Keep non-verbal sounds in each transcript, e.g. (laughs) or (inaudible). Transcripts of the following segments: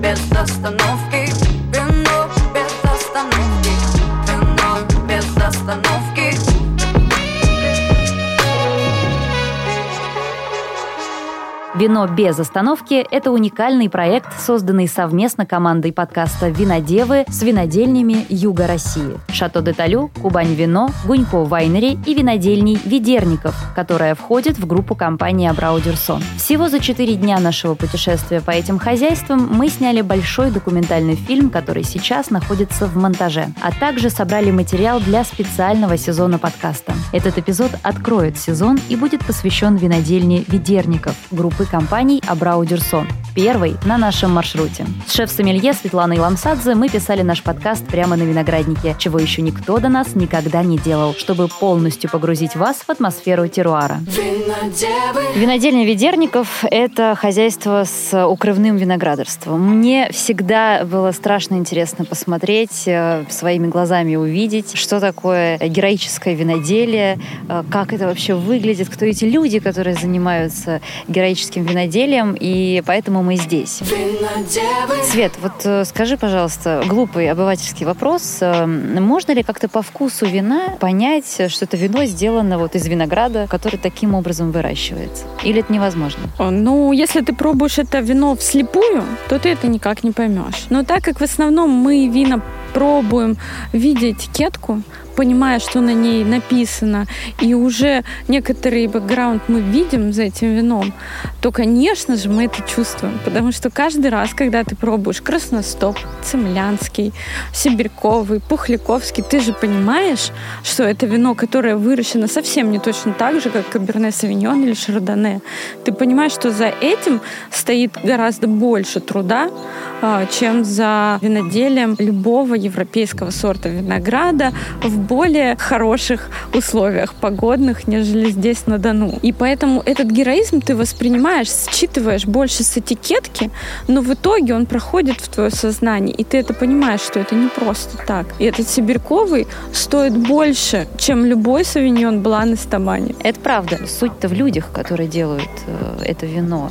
Без остановки «Вино без остановки» — это уникальный проект, созданный совместно командой подкаста «Винодевы» с винодельнями Юга России. Шато де Талю, Кубань Вино, Гунько Вайнери и винодельней Ведерников, которая входит в группу компании Абраудерсон. Всего за четыре дня нашего путешествия по этим хозяйствам мы сняли большой документальный фильм, который сейчас находится в монтаже, а также собрали материал для специального сезона подкаста. Этот эпизод откроет сезон и будет посвящен винодельне Ведерников, группы компаний Абраудерсон, первой на нашем маршруте. С шеф-сомелье Светланой Ламсадзе мы писали наш подкаст прямо на винограднике, чего еще никто до нас никогда не делал, чтобы полностью погрузить вас в атмосферу теруара. Винодевы Винодельня Ведерников – это хозяйство с укрывным виноградарством. Мне всегда было страшно интересно посмотреть, э, своими глазами увидеть, что такое героическое виноделие, э, как это вообще выглядит, кто эти люди, которые занимаются героическим виноделием, и поэтому мы здесь. Винодевы Свет, вот э, скажи, пожалуйста, глупый обывательский вопрос. э, Можно ли как-то по вкусу вина понять, что это вино сделано вот из винограда, который таким образом выращивается? Или это невозможно? Ну, если ты пробуешь это вино вслепую, то ты это никак не поймешь. Но так как в основном мы вина пробуем видя этикетку, понимая, что на ней написано, и уже некоторый бэкграунд мы видим за этим вином, то, конечно же, мы это чувствуем. Потому что каждый раз, когда ты пробуешь красностоп, цемлянский, сибирьковый, пухляковский, ты же понимаешь, что это вино, которое выращено совсем не точно так же, как каберне савиньон или шардоне. Ты понимаешь, что за этим стоит гораздо больше труда, а, чем за виноделием любого европейского сорта винограда в более хороших условиях погодных, нежели здесь на Дону. И поэтому этот героизм ты воспринимаешь, считываешь больше с этикетки, но в итоге он проходит в твое сознание, и ты это понимаешь, что это не просто так. И этот сибирьковый стоит больше, чем любой савиньон блан из Тамани. Это правда. Суть-то в людях, которые делают э, это вино.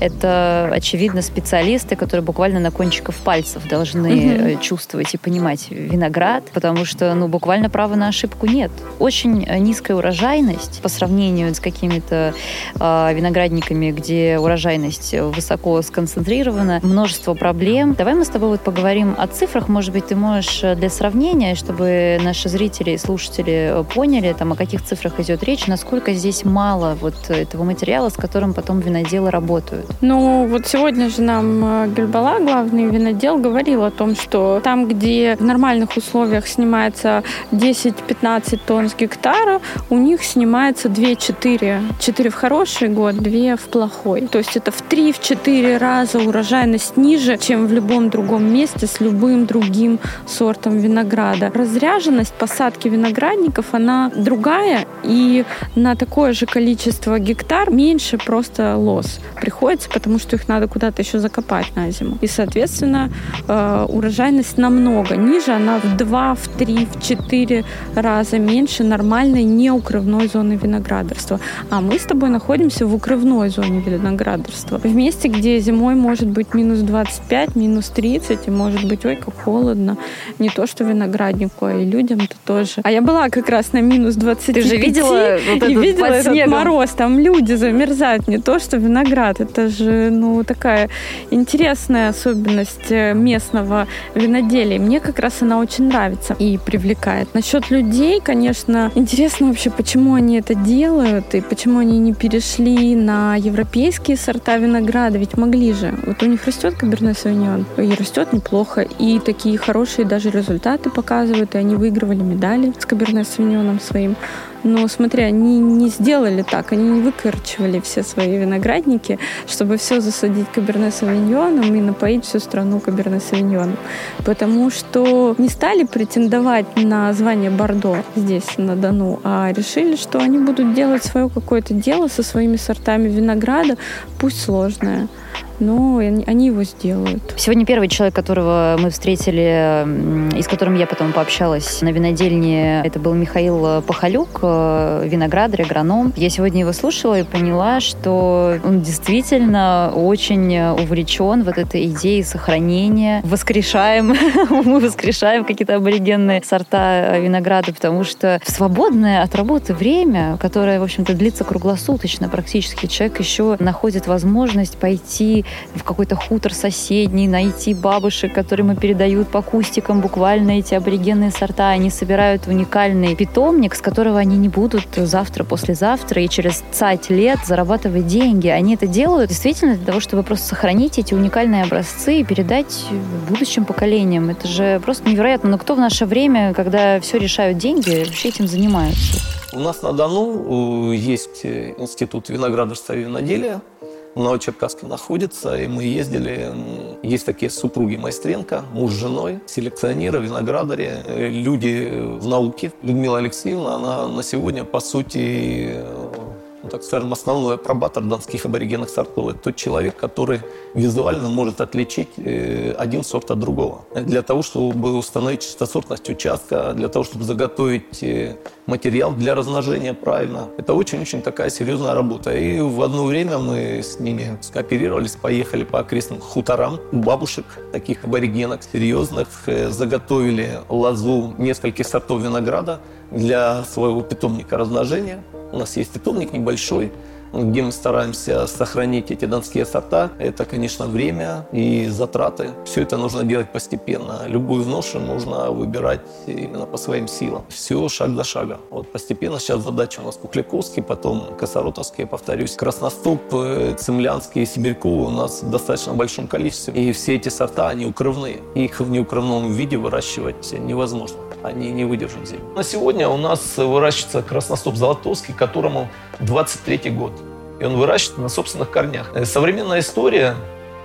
Это, очевидно, специалисты, которые буквально на кончиках пальцев должны э, чувствовать и понимать виноград, потому что, ну, буквально права на ошибку нет. Очень э, низкая урожайность по сравнению с какими-то э, виноградниками, где урожайность высоко сконцентрирована, множество проблем. Давай мы с тобой вот поговорим о цифрах. Может быть, ты можешь э, для сравнения, чтобы наши зрители и слушатели э, поняли, там, о каких цифрах идет речь, насколько здесь мало вот этого материала, с которым потом виноделы работают. Ну, вот сегодня же нам Гельбала, главный винодел, говорил о том, что там, где в нормальных условиях снимается 10-15 тонн с гектара, у них снимается 2-4. 4 в хороший год, 2 в плохой. То есть это в 3-4 раза урожайность ниже, чем в любом другом месте с любым другим сортом винограда. Разряженность посадки виноградников, она другая, и на такое же количество гектар меньше просто лос приходится, потому что их надо куда-то еще закопать на зиму. И, соответственно, э, урожайность намного ниже, она в 2, в 3, в 4 раза меньше нормальной неукрывной зоны виноградарства. А мы с тобой находимся в укрывной зоне виноградарства. В месте, где зимой может быть минус 25, минус 30, и может быть, ой, как холодно. Не то, что винограднику, а и людям-то тоже. А я была как раз на минус 25. Ты же видела (laughs) вот и видела этот снегом? мороз, там люди замерзают, не то что виноград. Это же, ну, такая интересная особенность э, местного виноделия. Мне как раз она очень нравится и привлекает. Насчет людей, конечно, интересно вообще, почему они это делают и почему они не перешли на европейские сорта винограда, ведь могли же. Вот у них растет каберне савиньон, и растет неплохо, и такие хорошие даже результаты показывают, и они выигрывали медали с каберне савиньоном своим. Но смотри, они не сделали так, они не выкорчевали все свои виноградники, чтобы все засадить каберне савиньоном и напоить всю страну каберне савиньоном. Потому что не стали претендовать на звание Бордо здесь, на Дону, а решили, что они будут делать свое какое-то дело со своими сортами винограда, пусть сложное но они его сделают. Сегодня первый человек, которого мы встретили, и с которым я потом пообщалась на винодельне, это был Михаил Пахалюк, э, виноградарь, агроном. Я сегодня его слушала и поняла, что он действительно очень увлечен вот этой идеей сохранения. Воскрешаем, (laughs) мы воскрешаем какие-то аборигенные сорта винограда, потому что в свободное от работы время, которое, в общем-то, длится круглосуточно практически, человек еще находит возможность пойти в какой-то хутор соседний, найти бабушек, которые мы передают по кустикам буквально эти аборигенные сорта. Они собирают уникальный питомник, с которого они не будут завтра, послезавтра и через цать лет зарабатывать деньги. Они это делают действительно для того, чтобы просто сохранить эти уникальные образцы и передать будущим поколениям. Это же просто невероятно. Но кто в наше время, когда все решают деньги, вообще этим занимаются? У нас на Дону э, есть э, институт виноградарства и виноделия. Новочеркасске находится, и мы ездили. Есть такие супруги Майстренко, муж с женой, селекционеры, виноградари, э, люди в науке. Людмила Алексеевна, она на сегодня, по сути, ну, так скажем, основной апробатор донских аборигенных сортов. Это тот человек, который визуально может отличить э, один сорт от другого. Для того, чтобы установить чистосортность участка, для того, чтобы заготовить э, материал для размножения правильно. Это очень-очень такая серьезная работа. И в одно время мы с ними скооперировались, поехали по окрестным хуторам у бабушек, таких аборигенок серьезных, э, заготовили лозу нескольких сортов винограда для своего питомника размножения. У нас есть питомник небольшой, где мы стараемся сохранить эти донские сорта. Это, конечно, время и затраты. Все это нужно делать постепенно. Любую ношу нужно выбирать именно по своим силам. Все шаг за шагом. Вот постепенно сейчас задача у нас Кукликовский, потом Косоротовский, повторюсь. Красностоп, э, Цемлянский и Сибирьковый у нас в достаточно большом количестве. И все эти сорта, они укрывные. Их в неукрывном виде выращивать невозможно. Они не выдержат зиму. На сегодня у нас выращивается красностоп Золотовский, которому 23 год и он выращивает на собственных корнях. Э, современная история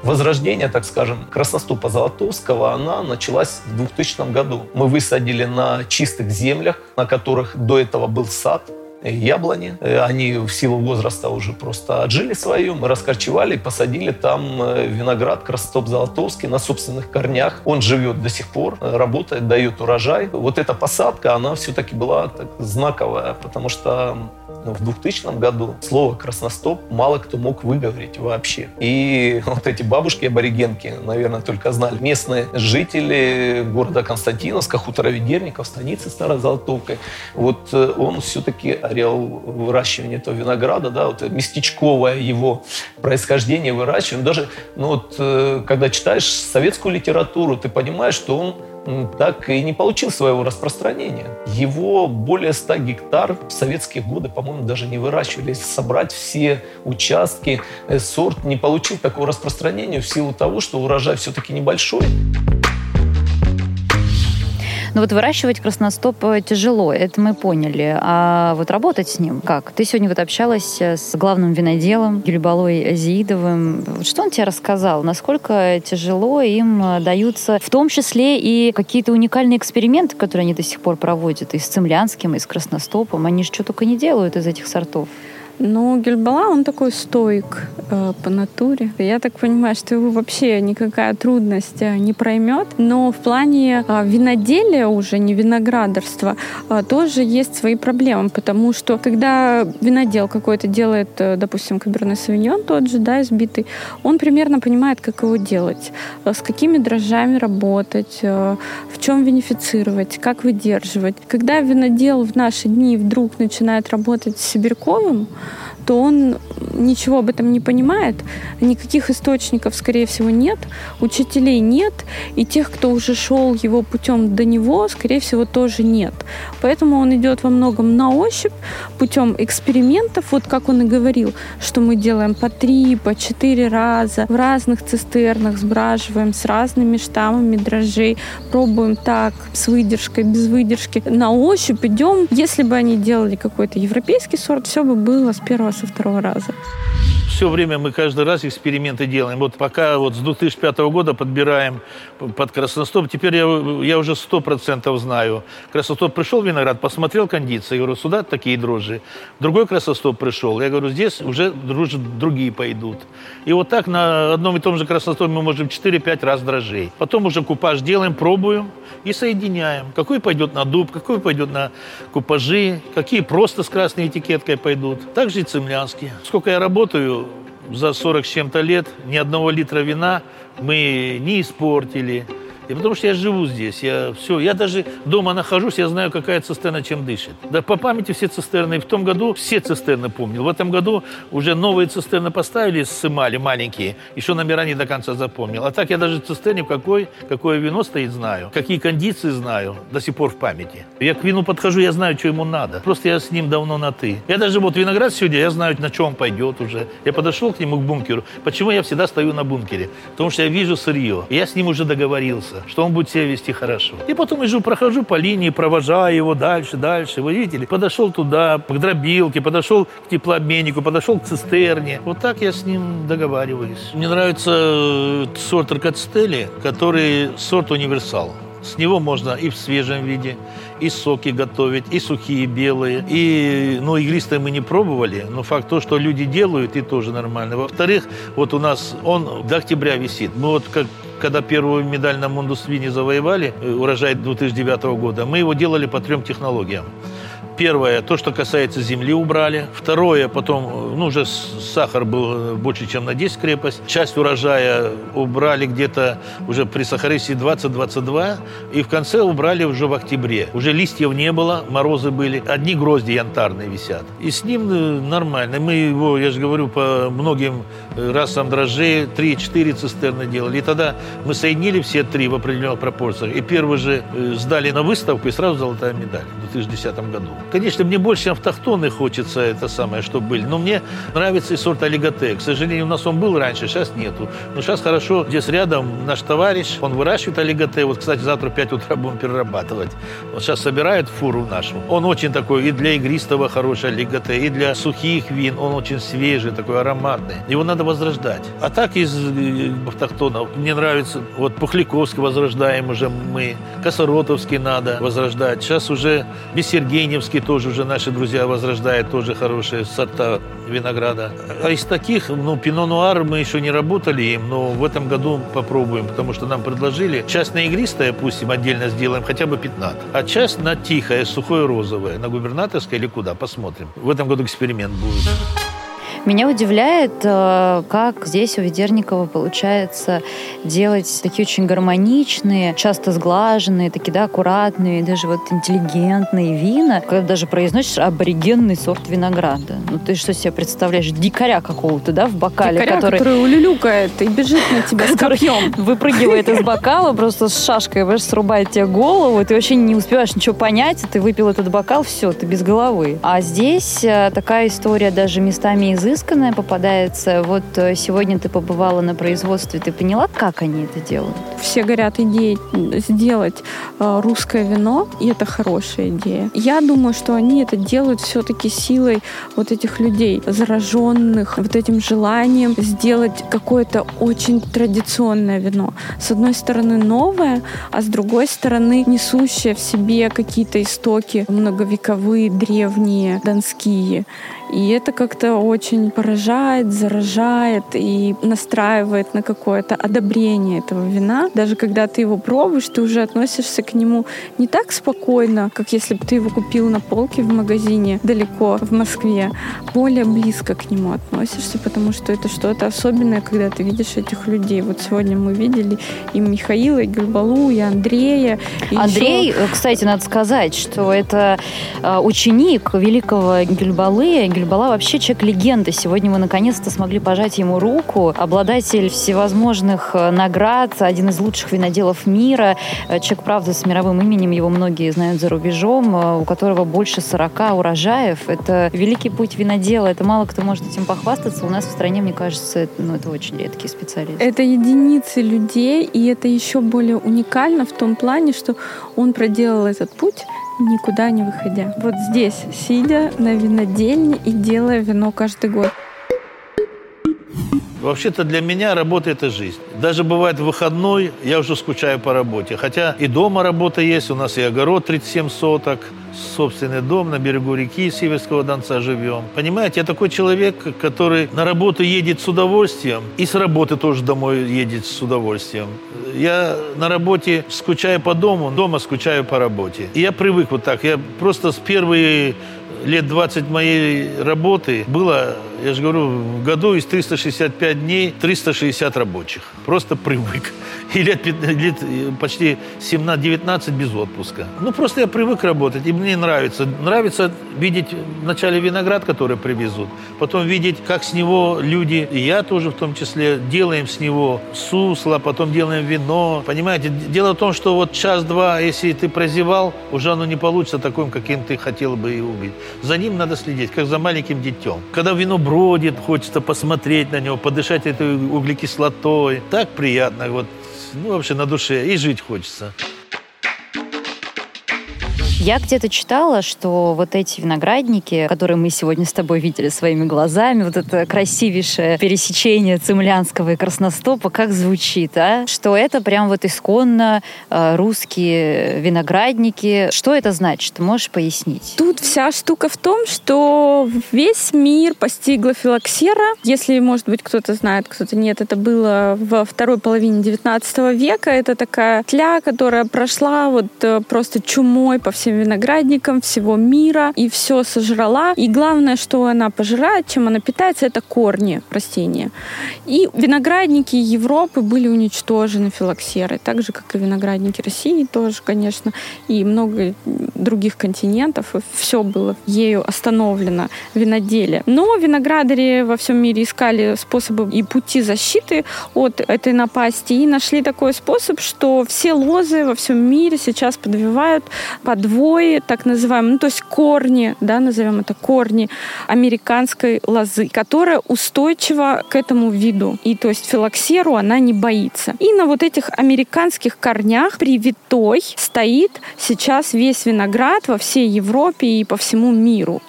возрождения, так скажем, красноступа Золотовского, она началась в 2000 году. Мы высадили на чистых землях, на которых до этого был сад, яблони. Э, они в силу возраста уже просто отжили свое. Мы раскорчевали и посадили там э, виноград Красотоп Золотовский на собственных корнях. Он живет до сих пор, работает, дает урожай. Вот эта посадка, она все-таки была так знаковая, потому что в 2000 году слово «красностоп» мало кто мог выговорить вообще. И (laughs) вот эти бабушки-аборигенки, наверное, только знали. Местные жители города Константиновска, хутора Ведерников, станицы Старозолотовкой, вот э, он все-таки орел выращивания этого винограда, да, вот местечковое его происхождение, выращивание. Даже, ну вот, э, когда читаешь советскую литературу, ты понимаешь, что он так и не получил своего распространения. Его более 100 гектар в советские годы, по-моему, даже не выращивали. собрать все участки, э, сорт не получил такого распространения в силу того, что урожай все-таки небольшой. Но вот выращивать красностоп э, тяжело, это мы поняли. А вот работать с ним как? Ты сегодня вот общалась э, с главным виноделом Гюльбалой Зиидовым. Что он тебе рассказал? Насколько тяжело им э, даются в том числе и какие-то уникальные эксперименты, которые они до сих пор проводят и с цемлянским, и с красностопом. Они же что только не делают из этих сортов. Ну, Гельбала, он такой стоик э, по натуре. Я так понимаю, что его вообще никакая трудность э, не проймет. Но в плане э, виноделия уже, не виноградарства, э, тоже есть свои проблемы. Потому что когда винодел какой-то делает, э, допустим, каберне савиньон тот же, да, избитый, он примерно понимает, как его делать, э, с какими дрожжами работать, э, в чем винифицировать, как выдерживать. Когда винодел в наши дни вдруг начинает работать с Сибирковым, то он ничего об этом не понимает, никаких источников, скорее всего, нет, учителей нет, и тех, кто уже шел его путем до него, скорее всего, тоже нет. Поэтому он идет во многом на ощупь, путем экспериментов, вот как он и говорил, что мы делаем по три, по четыре раза в разных цистернах, сбраживаем с разными штаммами дрожжей, пробуем так, с выдержкой, без выдержки. На ощупь идем. Если бы они делали какой-то европейский сорт, все бы было с первого, со второго раза. Все время мы каждый раз эксперименты делаем. Вот пока вот с 2005 года подбираем под красностоп, теперь я, я уже сто процентов знаю. Красностоп пришел виноград, посмотрел кондиции, я говорю, сюда такие дрожжи. Другой красностоп пришел, я говорю, здесь уже дрожжи другие пойдут. И вот так на одном и том же красностопе мы можем 4-5 раз дрожжей. Потом уже купаж делаем, пробуем и соединяем. Какой пойдет на дуб, какой пойдет на купажи, какие просто с красной этикеткой пойдут. Также и цемлянские. Сколько я работаю, за 40 с чем-то лет ни одного литра вина мы не испортили, и потому что я живу здесь, я все, я даже дома нахожусь, я знаю, какая цистерна чем дышит. Да по памяти все цистерны. В том году все цистерны помнил. В этом году уже новые цистерны поставили с эмали, маленькие. Еще номера не до конца запомнил. А так я даже цистерне, какой, какое вино стоит, знаю. Какие кондиции знаю, до сих пор в памяти. Я к вину подхожу, я знаю, что ему надо. Просто я с ним давно на «ты». Я даже вот виноград сегодня, я знаю, на чем он пойдет уже. Я подошел к нему, к бункеру. Почему я всегда стою на бункере? Потому что я вижу сырье. Я с ним уже договорился что он будет себя вести хорошо. И потом иду, прохожу по линии, провожаю его дальше, дальше. Вы видели? Подошел туда, к дробилке, подошел к теплообменнику, подошел к цистерне. Вот так я с ним договариваюсь. Мне нравится э, сорт Аркадстели, который сорт универсал. С него можно и в свежем виде, и соки готовить, и сухие белые. И, ну, игристые мы не пробовали, но факт то, что люди делают, и тоже нормально. Во-вторых, вот у нас он до октября висит. Мы вот как когда первую медаль на Мундусвине завоевали, э, урожай 2009 года, мы его делали по трем технологиям. Первое, то, что касается земли, убрали. Второе, потом, ну, уже сахар был больше, чем на 10 крепость. Часть урожая убрали где-то уже при сахарисе 20-22. И в конце убрали уже в октябре. Уже листьев не было, морозы были. Одни грозди янтарные висят. И с ним э, нормально. Мы его, я же говорю, по многим э, расам дрожжей 3-4 цистерны делали. И тогда мы соединили все три в определенных пропорциях. И первый же э, сдали на выставку, и сразу золотая медаль в 2010 году. Конечно, мне больше автохтоны хочется, это самое, что были. Но мне нравится и сорт олиготе. К сожалению, у нас он был раньше, сейчас нету. Но сейчас хорошо. Здесь рядом наш товарищ, он выращивает олиготе. Вот, кстати, завтра в 5 утра будем перерабатывать. Вот сейчас собирает фуру нашу. Он очень такой и для игристого хороший олиготе, и для сухих вин. Он очень свежий, такой ароматный. Его надо возрождать. А так из э, автохтонов мне нравится, вот Пухляковский возрождаем уже мы, Косоротовский надо возрождать. Сейчас уже Бессергеневский тоже уже наши друзья возрождают тоже хорошие сорта винограда. А из таких, ну, пино нуар мы еще не работали им, но в этом году попробуем, потому что нам предложили часть на игристое, пустим, отдельно сделаем, хотя бы 15, а часть на тихое, сухое розовое, на губернаторское или куда, посмотрим. В этом году эксперимент будет. Меня удивляет, э, как здесь у Ведерникова получается делать такие очень гармоничные, часто сглаженные, такие, да, аккуратные, даже вот интеллигентные вина, когда даже произносишь аборигенный сорт винограда. Ну, ты что себе представляешь? Дикаря какого-то, да, в бокале, Дикаря, который... который улюлюкает и бежит на тебя с копьем. выпрыгивает из бокала просто с шашкой, знаешь, срубает тебе голову, ты вообще не успеваешь ничего понять, ты выпил этот бокал, все, ты без головы. А здесь э, такая история даже местами изысканная, изысканное попадается. Вот э, сегодня ты побывала на производстве, ты поняла, как они это делают? Все горят идеей сделать э, русское вино, и это хорошая идея. Я думаю, что они это делают все-таки силой вот этих людей, зараженных вот этим желанием сделать какое-то очень традиционное вино. С одной стороны новое, а с другой стороны несущее в себе какие-то истоки многовековые, древние, донские. И это как-то очень поражает, заражает и настраивает на какое-то одобрение этого вина. Даже когда ты его пробуешь, ты уже относишься к нему не так спокойно, как если бы ты его купил на полке в магазине далеко в Москве. Более близко к нему относишься, потому что это что-то особенное, когда ты видишь этих людей. Вот сегодня мы видели и Михаила, и Гульбалу, и Андрея. И Андрей, еще... кстати, надо сказать, что это э, ученик великого Гюльбалы, Гюльбала вообще человек-легенда. Сегодня мы наконец-то смогли пожать ему руку. Обладатель всевозможных э, наград, один из лучших виноделов мира. Э, человек, правда, с мировым именем, его многие знают за рубежом, э, у которого больше 40 урожаев. Это великий путь винодела. Это мало кто может этим похвастаться. У нас в стране, мне кажется, ну, это очень редкий специалист. Это единицы людей, и это еще более уникально в том плане, что он проделал этот путь никуда не выходя. Вот здесь, сидя на винодельне и делая вино каждый год. Вообще-то для меня работа – это жизнь. Даже бывает выходной, я уже скучаю по работе. Хотя и дома работа есть, у нас и огород 37 соток, собственный дом на берегу реки Северского Донца живем. Понимаете, я такой человек, который на работу едет с удовольствием и с работы тоже домой едет с удовольствием. Я на работе скучаю по дому, дома скучаю по работе. И я привык вот так. Я просто с первой лет 20 моей работы было, я же говорю, в году из 365 дней 360 рабочих. Просто привык. И лет, лет почти 17-19 без отпуска. Ну, просто я привык работать, и мне нравится. Нравится видеть вначале виноград, который привезут, потом видеть, как с него люди, и я тоже в том числе, делаем с него сусло, потом делаем вино. Понимаете, дело в том, что вот час-два, если ты прозевал, уже оно не получится таким, каким ты хотел бы его увидеть. За ним надо следить, как за маленьким детем. Когда вино бродит, хочется посмотреть на него, подышать этой углекислотой. Так приятно. Вот ну, вообще на душе, и жить хочется. Я где-то читала, что вот эти виноградники, которые мы сегодня с тобой видели своими глазами, вот это красивейшее пересечение цемлянского и красностопа, как звучит, а? Что это прям вот исконно э, русские виноградники. Что это значит? Можешь пояснить? Тут вся штука в том, что весь мир постигла филоксера. Если, может быть, кто-то знает, кто-то нет, это было во второй половине 19 века. Это такая тля, которая прошла вот э, просто чумой по всем всем виноградникам всего мира и все сожрала. И главное, что она пожирает, чем она питается, это корни растения. И виноградники Европы были уничтожены филоксерой, так же, как и виноградники России тоже, конечно, и много других континентов. Все было ею остановлено, виноделие. Но виноградари во всем мире искали способы и пути защиты от этой напасти и нашли такой способ, что все лозы во всем мире сейчас подвивают подвод корневой, так называемый, ну, то есть корни, да, назовем это корни американской лозы, которая устойчива к этому виду. И то есть филоксеру она не боится. И на вот этих американских корнях привитой стоит сейчас весь виноград во всей Европе и по всему миру.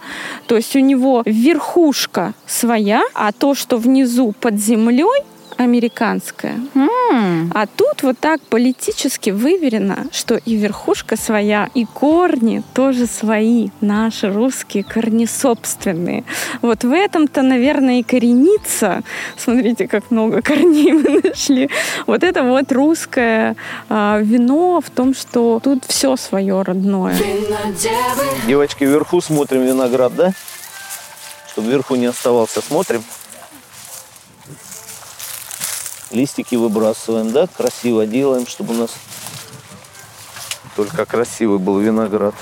То есть у него верхушка своя, а то, что внизу под землей, американская. Mm. А тут вот так политически выверено, что и верхушка своя, и корни тоже свои, наши русские корни собственные. Вот в этом-то, наверное, и коренится. Смотрите, как много корней (laughs) мы нашли. Вот это вот русское а, вино в том, что тут все свое родное. Девочки, вверху смотрим виноград, да? Чтобы вверху не оставался, смотрим листики выбрасываем, да, красиво делаем, чтобы у нас только красивый был виноград.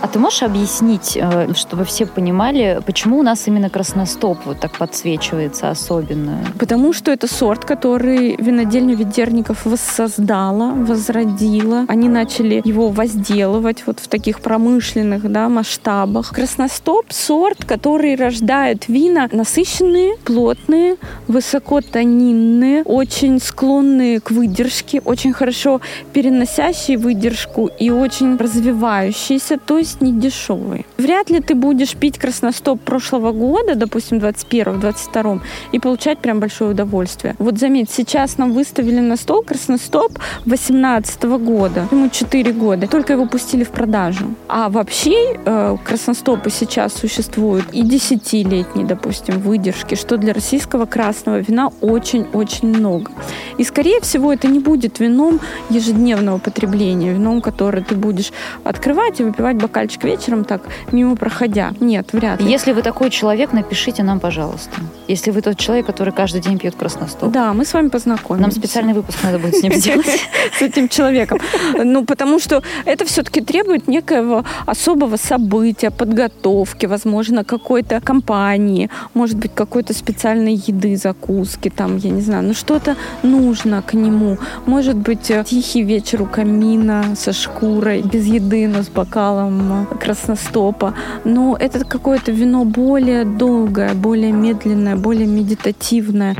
А ты можешь объяснить, э, чтобы все понимали, почему у нас именно красностоп вот так подсвечивается особенно? Потому что это сорт, который винодельня Ведерников воссоздала, возродила. Они начали его возделывать вот в таких промышленных да, масштабах. Красностоп — сорт, который рождает вина насыщенные, плотные, высокотонинные, очень склонные к выдержке, очень хорошо переносящие выдержку и очень развивающиеся, то есть не дешевые. Вряд ли ты будешь пить красностоп прошлого года, допустим, 21-22, и получать прям большое удовольствие. Вот заметь, сейчас нам выставили на стол красностоп 18 года. Ему 4 года. Только его пустили в продажу. А вообще э, красностопы сейчас существуют и 10-летние, допустим, выдержки, что для российского красного вина очень-очень много. И, скорее всего, это не будет вином ежедневного потребления, вином, которое ты будешь открывать и выпивать бокал бокальчик вечером так, мимо проходя. Нет, вряд ли. Если вы такой человек, напишите нам, пожалуйста. Если вы тот человек, который каждый день пьет красностоп. Да, мы с вами познакомимся. Нам специальный выпуск надо будет с ним сделать. (laughs) С этим человеком. Ну, потому что это все-таки требует некоего особого события, подготовки, возможно, какой-то компании, может быть, какой-то специальной еды, закуски, там, я не знаю, ну что-то нужно к нему. Может быть, тихий вечер у камина со шкурой, без еды, но с бокалом красностопа. Но это какое-то вино более долгое, более медленное, более медитативное.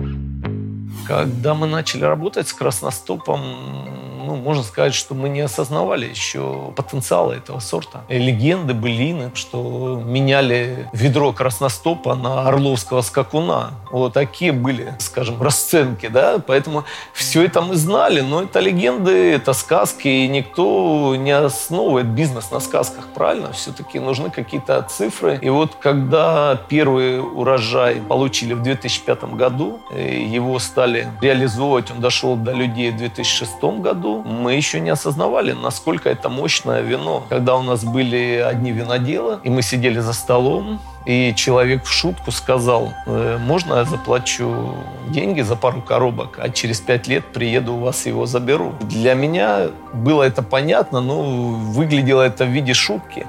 Когда мы начали работать с красностопом, ну, можно сказать, что мы не осознавали еще потенциала этого сорта. И легенды, былины, что меняли ведро красностопа на орловского скакуна. Вот такие были, скажем, расценки, да, поэтому все это мы знали, но это легенды, это сказки, и никто не основывает бизнес на сказках, правильно? Все-таки нужны какие-то цифры. И вот когда первый урожай получили в 2005 году, его стали реализовывать, он дошел до людей в 2006 году, мы еще не осознавали, насколько это мощное вино. Когда у нас были одни виноделы, и мы сидели за столом, и человек в шутку сказал, «Э, можно я заплачу деньги за пару коробок, а через пять лет приеду у вас его заберу. Для меня было это понятно, но выглядело это в виде шутки.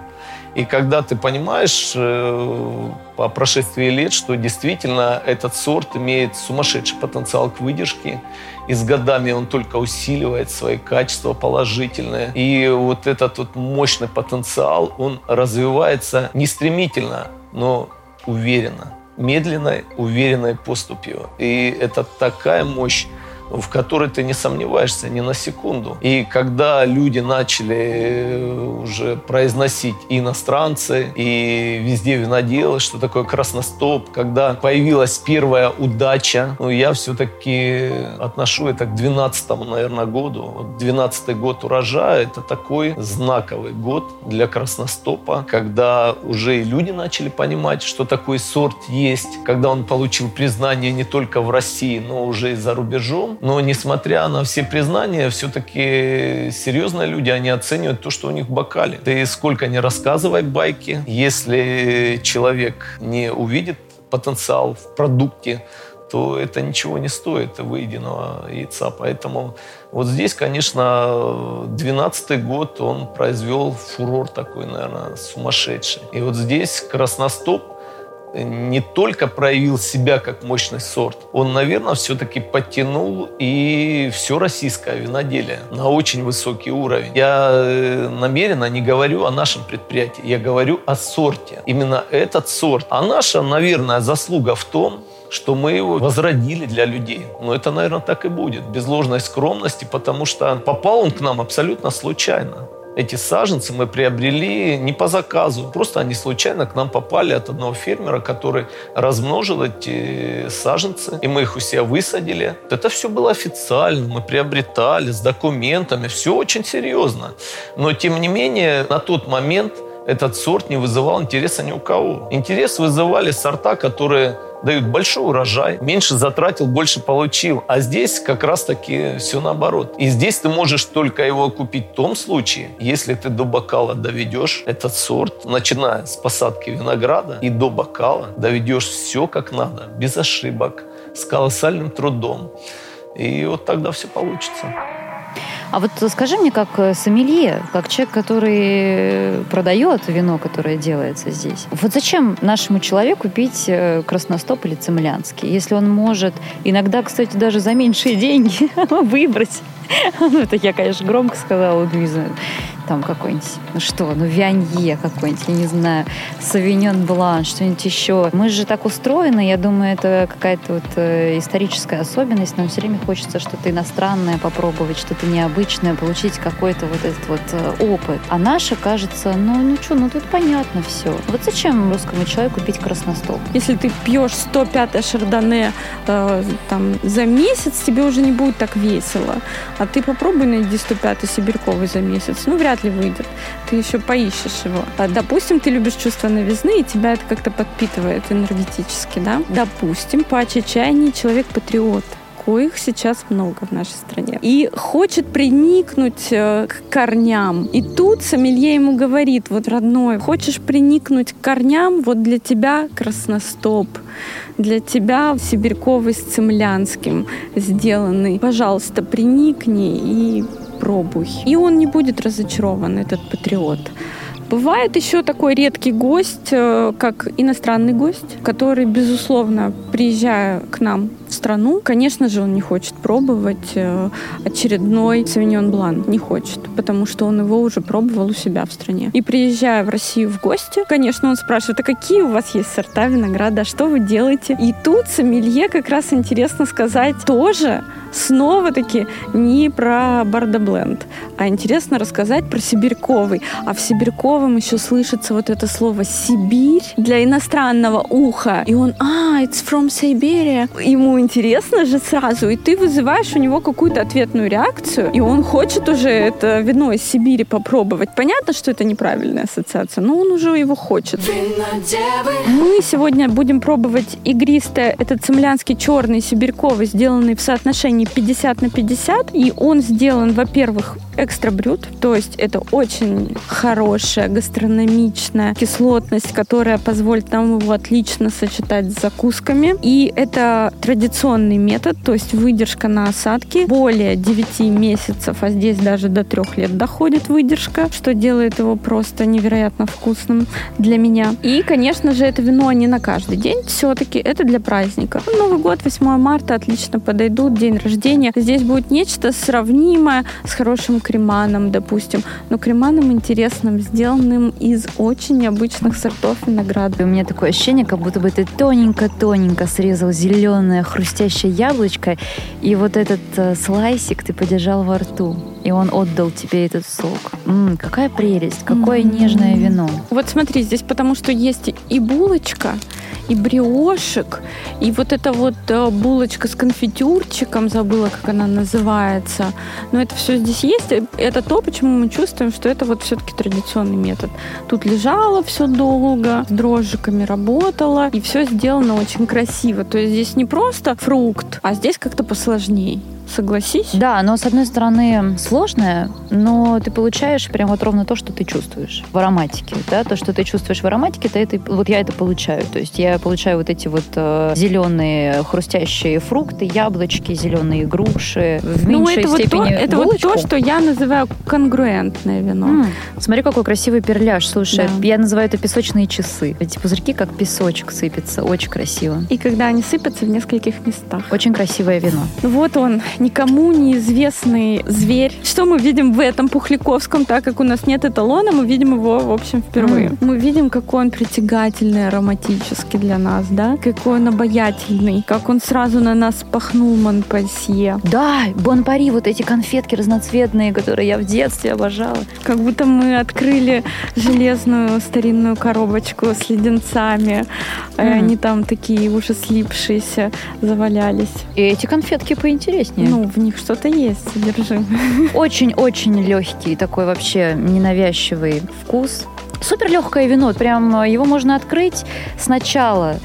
И когда ты понимаешь э, по прошествии лет, что действительно этот сорт имеет сумасшедший потенциал к выдержке, и с годами он только усиливает свои качества положительные. И вот этот вот мощный потенциал, он развивается не стремительно, но уверенно, медленной, уверенной поступью. И это такая мощь, в которой ты не сомневаешься ни на секунду. И когда люди начали э, уже произносить иностранцы, и везде виноделы, что такое красностоп, когда появилась первая удача, ну, я все-таки отношу это к 12 наверное, году. Вот 12 год урожая – это такой знаковый год для красностопа, когда уже и люди начали понимать, что такой сорт есть, когда он получил признание не только в России, но уже и за рубежом. Но несмотря на все признания, все-таки серьезные люди, они оценивают то, что у них в бокале. Ты сколько не рассказывай байки, если человек не увидит потенциал в продукте, то это ничего не стоит выеденного яйца. Поэтому вот здесь, конечно, 12 год он произвел фурор такой, наверное, сумасшедший. И вот здесь красностоп не только проявил себя как мощный сорт, он, наверное, все-таки подтянул и все российское виноделие на очень высокий уровень. Я э, намеренно не говорю о нашем предприятии, я говорю о сорте. Именно этот сорт. А наша, наверное, заслуга в том, что мы его возродили для людей. Но это, наверное, так и будет, без ложной скромности, потому что попал он к нам абсолютно случайно. Эти саженцы мы приобрели не по заказу. Просто они случайно к нам попали от одного фермера, который размножил эти саженцы, и мы их у себя высадили. Это все было официально, мы приобретали с документами, все очень серьезно. Но, тем не менее, на тот момент этот сорт не вызывал интереса ни у кого. Интерес вызывали сорта, которые дают большой урожай, меньше затратил, больше получил. А здесь как раз-таки все наоборот. И здесь ты можешь только его купить в том случае, если ты до бокала доведешь этот сорт, начиная с посадки винограда и до бокала, доведешь все как надо, без ошибок, с колоссальным трудом. И вот тогда все получится. А вот скажи мне, как э, сомелье, как человек, который продает вино, которое делается здесь, вот зачем нашему человеку пить э, красностоп или цемлянский, если он может иногда, кстати, даже за меньшие (laughs) деньги выбрать ну, это я, конечно, громко сказала, Луиза там какой-нибудь, ну что, ну Вианье какой-нибудь, я не знаю, Савиньон Блан, что-нибудь еще. Мы же так устроены, я думаю, это какая-то вот э, историческая особенность. Нам все время хочется что-то иностранное попробовать, что-то необычное, получить какой-то вот этот вот э, опыт. А наша, кажется, ну, ну что, ну тут понятно все. Вот зачем русскому человеку пить красностол? Если ты пьешь 105 шардоне э, там, за месяц, тебе уже не будет так весело. А ты попробуй найди 105 сибирьковый за месяц. Ну, вряд ли выйдет. Ты еще поищешь его. А, допустим, ты любишь чувство новизны, и тебя это как-то подпитывает энергетически, да? Допустим, Пача Чайни человек-патриот коих сейчас много в нашей стране. И хочет приникнуть э, к корням. И тут сомелье ему говорит, вот, родной, хочешь приникнуть к корням, вот для тебя красностоп, для тебя сибирьковый с цемлянским сделанный. Пожалуйста, приникни и попробуй. И он не будет разочарован, этот патриот. Бывает еще такой редкий гость, э, как иностранный гость, который, безусловно, приезжая к нам страну, конечно же, он не хочет пробовать э, очередной Савиньон Блан. Не хочет, потому что он его уже пробовал у себя в стране. И приезжая в Россию в гости, конечно, он спрашивает, а какие у вас есть сорта винограда, что вы делаете? И тут сомелье как раз интересно сказать тоже снова-таки не про бардобленд, а интересно рассказать про сибирьковый. А в сибирьковом еще слышится вот это слово «Сибирь» для иностранного уха. И он, а, it's from Siberia. Ему интересно же сразу, и ты вызываешь у него какую-то ответную реакцию, и он хочет уже это вино из Сибири попробовать. Понятно, что это неправильная ассоциация, но он уже его хочет. Мы сегодня будем пробовать игристое, это цемлянский черный сибирьковый, сделанный в соотношении 50 на 50. И он сделан, во-первых, экстра брют, то есть это очень хорошая гастрономичная кислотность, которая позволит нам его отлично сочетать с закусками. И это традиционный метод, то есть выдержка на осадке более 9 месяцев, а здесь даже до 3 лет доходит выдержка, что делает его просто невероятно вкусным для меня. И, конечно же, это вино не на каждый день, все-таки это для праздника. Новый год, 8 марта отлично подойдут, день рождения. Здесь будет нечто сравнимое с хорошим креманом, допустим, но креманом интересным, сделанным из очень необычных сортов винограда. У меня такое ощущение, как будто бы ты тоненько-тоненько срезал зеленое хрустящее яблочко, и вот этот э, слайсик ты подержал во рту, и он отдал тебе этот сок. М, какая прелесть, какое М. нежное вино. Вот смотри, здесь потому что есть и булочка, и бриошек, и вот эта вот э, булочка с конфитюрчиком, забыла, как она называется. Но это все здесь есть. Это то, почему мы чувствуем, что это вот все-таки традиционный метод. Тут лежало все долго, с дрожжиками работало, и все сделано очень красиво. То есть здесь не просто фрукт, а здесь как-то посложнее. Согласись? Да, но с одной стороны сложное, но ты получаешь прям вот ровно то, что ты чувствуешь в ароматике, да, то, что ты чувствуешь в ароматике, то это, вот я это получаю, то есть я получаю вот эти вот э, зеленые хрустящие фрукты, яблочки, зеленые груши, в Ну, меньшей это, вот то, степени это вот булочку. то, что я называю конгруентное вино. М, Смотри, какой красивый перляж. Слушай, Да. я называю это песочные часы. Эти пузырьки как песочек сыпятся. Очень красиво. И когда они сыпятся в нескольких местах. Очень красивое вино. Вот он, никому неизвестный зверь. Что мы видим в этом Пухляковском, так как у нас нет эталона, мы видим его, в общем, впервые. Мы видим, какой он притягательный ароматически для нас, да? Какой он обаятельный, как он сразу на нас пахнул Монпансье. Да, Бонпари, вот эти конфетки разноцветные, которые я в детстве обожала. Как будто мы открыли железную старинную коробочку с леденцами. Мгм. они там такие уже слипшиеся завалялись. И эти конфетки поинтереснее. Ну, в них что-то есть, содержимое. Очень-очень легкий, такой вообще ненавязчивый вкус. Супер легкое вино. Прям его можно открыть сначала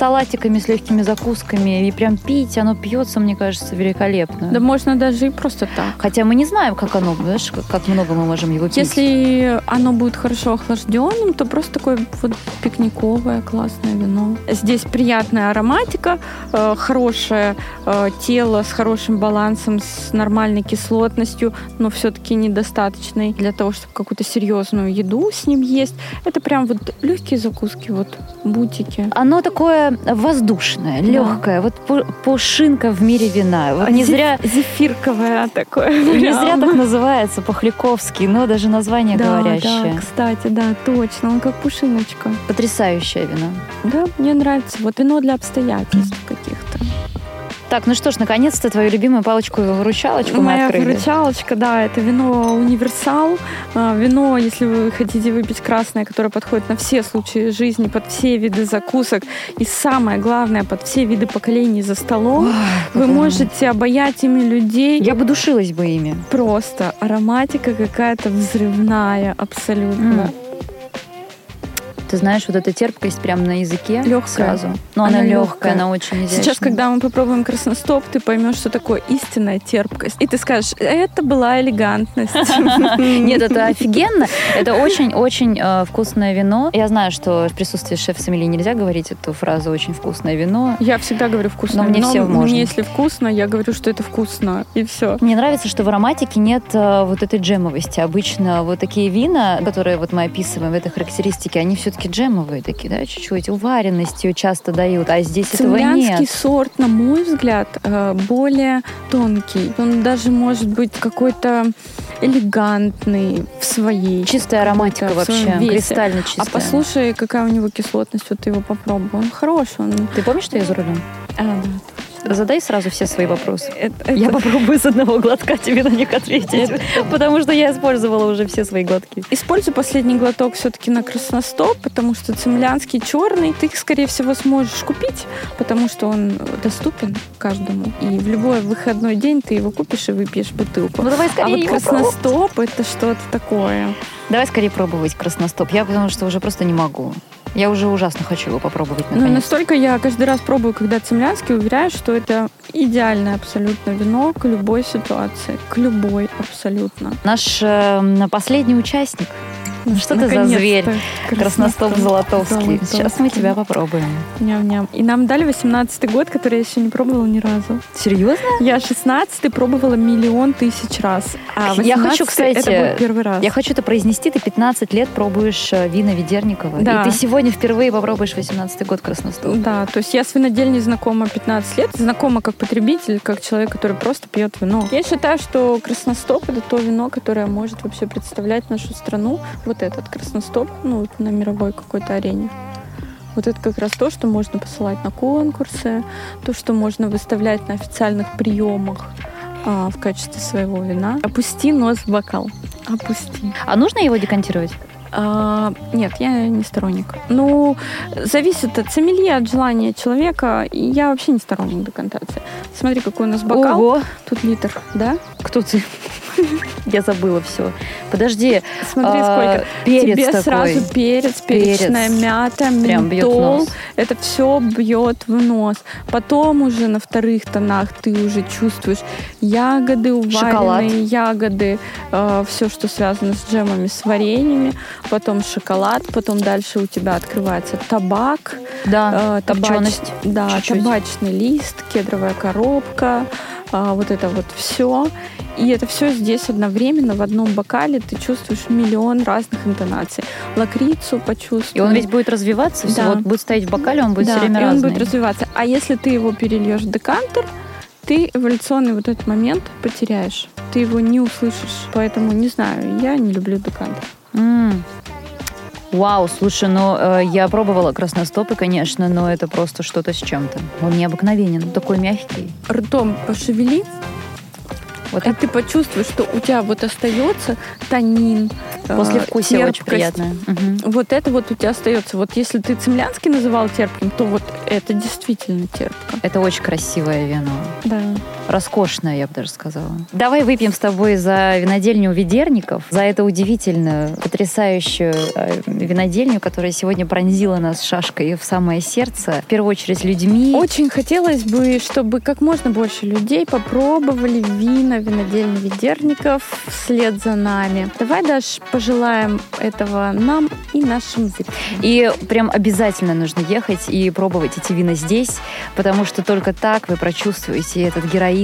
салатиками, с легкими закусками и прям пить. Оно пьется, мне кажется, великолепно. Да можно даже и просто так. Хотя мы не знаем, как оно, знаешь, как- как много мы можем его пить. Если оно будет хорошо охлажденным, то просто такое вот пикниковое классное вино. Здесь приятная ароматика, э, хорошее э, тело с хорошим балансом, с нормальной кислотностью, но все-таки недостаточной для того, чтобы какую-то серьезную еду с ним есть. Это прям вот легкие закуски, вот бутики. Оно такое воздушное, легкое, вот пу- пушинка в мире вина. Вот не Зеф- зря, зефирковое такое. (laughs) не зря так называется Похляковский, но даже название Да, говорящее. да, кстати, да, точно. Он как пушиночка. Потрясающее вино. Да, мне нравится. Вот вино для обстоятельств каких-то. Так, ну что ж, наконец-то твою любимую палочку-выручалочку мы Моя открыли. выручалочка, да, это вино универсал. А, Вино, если вы хотите выпить красное, которое подходит на все случаи жизни, под все виды закусок и самое главное, под все виды поколений за столом. Ой, Вы можете обаять ими людей. Я бы душилась бы ими. Просто ароматика какая-то взрывная абсолютно. М. Ты знаешь, вот эта терпкость прям на языке Лёгкая. сразу. Но она, Она легкая, она очень изящная. Сейчас, когда мы попробуем красностоп, ты поймешь, что такое истинная терпкость. И ты скажешь, это была элегантность. (laughs) Нет, это офигенно. Это очень-очень э, вкусное вино. Я знаю, что в присутствии шеф-сомелье нельзя говорить эту фразу «очень вкусное вино». Я всегда говорю вкусно. Но мне всё можно. Если вкусно, я говорю, что это вкусно. И все. Мне нравится, что в ароматике нет э, вот этой джемовости. Обычно вот такие вина, которые вот мы описываем в этой характеристике, они все-таки все-таки джемовые такие, да, чуть-чуть. Уваренностью часто дают, а здесь этого нет. сорт, на мой взгляд, э, более тонкий. Он даже может быть какой-то элегантный в своей. Чистая ароматика вообще, весе. кристально чистая. А послушай, какая у него кислотность, вот ты его попробуй. Он хороший, он... Ты помнишь, что я за рулем? А, да. Задай сразу все свои вопросы. Это- Я это- попробую с одного глотка тебе на них ответить, потому что я использовала уже все свои глотки. Используй последний глоток все-таки на красностоп, потому что цемлянский черный ты, скорее всего, сможешь купить, потому что он доступен каждому. И в любой выходной день ты его купишь и выпьешь бутылку. Ну давай А скорее вот его красностоп это что-то такое. Давай скорее пробовать красностоп. Я потому что уже просто не могу. Я уже ужасно хочу его попробовать Ну, наконец. настолько я каждый раз пробую, когда цемлянский, уверяю, что это идеальное абсолютно вино к любой ситуации. К любой абсолютно. Наш э, последний участник. Ну, что ты за зверь? Красностоп Золотовский. Сейчас мы тебя попробуем. Ням-ням. И нам дали 18-й год, который я еще не пробовала ни разу. Серьезно? Я 16-й пробовала миллион тысяч раз. А Я хочу, 18-й кстати, это будет первый раз. Я хочу это произнести. Ты 15 лет пробуешь э, вина Ведерникова. Да. И ты сегодня впервые попробуешь 18 год красностоп. Да, то есть я с винодельней знакома 15 лет, знакома как потребитель, как человек, который просто пьет вино. Я считаю, что красностоп это то вино, которое может вообще представлять нашу страну. Вот этот красностоп, ну, вот на мировой какой-то арене. Вот это как раз то, что можно посылать на конкурсы, то, что можно выставлять на официальных приемах а, в качестве своего вина. Опусти нос в бокал. Опусти. А нужно его декантировать? А, нет, я не сторонник. Ну, зависит от сомелье, от желания человека. Я вообще не сторонник декантации. Смотри, какой у нас бокал. Ого! Тут литр, да? Кто ты? (laughs) Я забыла все. Подожди. Смотри, а, сколько. Перец Тебе такой. сразу перец, перечная Перец. мята, Прям бьет в ментол. нос. Это все бьет в нос. Потом уже на вторых тонах ты уже чувствуешь ягоды, Шоколад. уваренные ягоды, все, что связано с джемами, с вареньями. Потом шоколад, потом дальше у тебя открывается табак, Да, э, табач- да, чуть-чуть. табачный лист, кедровая коробка, а, вот это вот все. И это все здесь одновременно в одном бокале ты чувствуешь миллион разных интонаций. Лакрицу почувствуешь. И он ведь будет развиваться, все Да. вот будет стоять в бокале, он будет да, все время и он разный. будет развиваться. А если ты его перельешь в декантер, ты эволюционный вот этот момент потеряешь. Ты его не услышишь. Поэтому, не знаю, я не люблю декантер. М. Вау, слушай, ну э, я пробовала красностопы, конечно, но это просто что-то с чем-то. Он необыкновенен, такой мягкий. Ртом пошевели, Вот и ты почувствуешь, что у тебя вот остается танин, э, после очень терпкость. приятное. Мгм. Вот это вот у тебя остается. Вот если ты цемлянский называл терпким, то вот это действительно терпко. Это очень красивое вино. Да. Роскошное, я бы даже сказала. Давай выпьем с тобой за винодельню Ведерников, за эту удивительную, потрясающую э, винодельню, которая сегодня пронзила нас шашкой в самое сердце. В первую очередь людьми. Очень хотелось бы, чтобы как можно больше людей попробовали вина винодельни Ведерников вслед за нами. Давай, Даш, пожелаем этого нам и нашим зрителям. И прям обязательно нужно ехать и пробовать эти вина здесь, потому что только так вы прочувствуете этот героизм,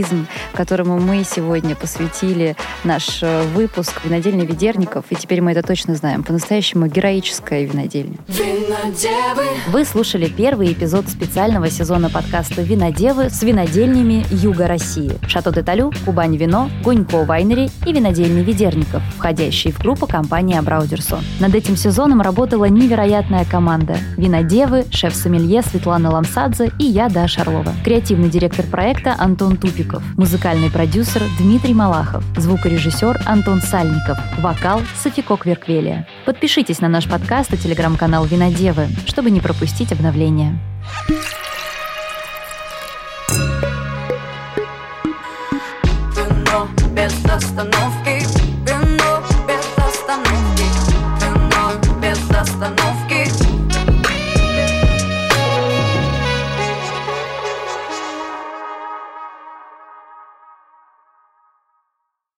которому мы сегодня посвятили наш э, выпуск «Винодельня Ведерников». И теперь мы это точно знаем. По-настоящему героическая винодельня. Винодевы, Вы слушали первый эпизод специального сезона подкаста «Винодевы» с винодельнями Юга России. Шато де Талю, Кубань Вино, Гунько Вайнери и винодельни Ведерников, входящие в группу компании Абраудерсон. Над этим сезоном работала невероятная команда. Винодевы, шеф-сомелье Светлана Ламсадзе и я, Даша Орлова. Креативный директор проекта Антон Новиков, музыкальный продюсер Дмитрий Малахов, звукорежиссер Антон Сальников, вокал Софико Кверквелия. Подпишитесь на наш подкаст и телеграм-канал Винодевы, чтобы не пропустить обновления. Без остановки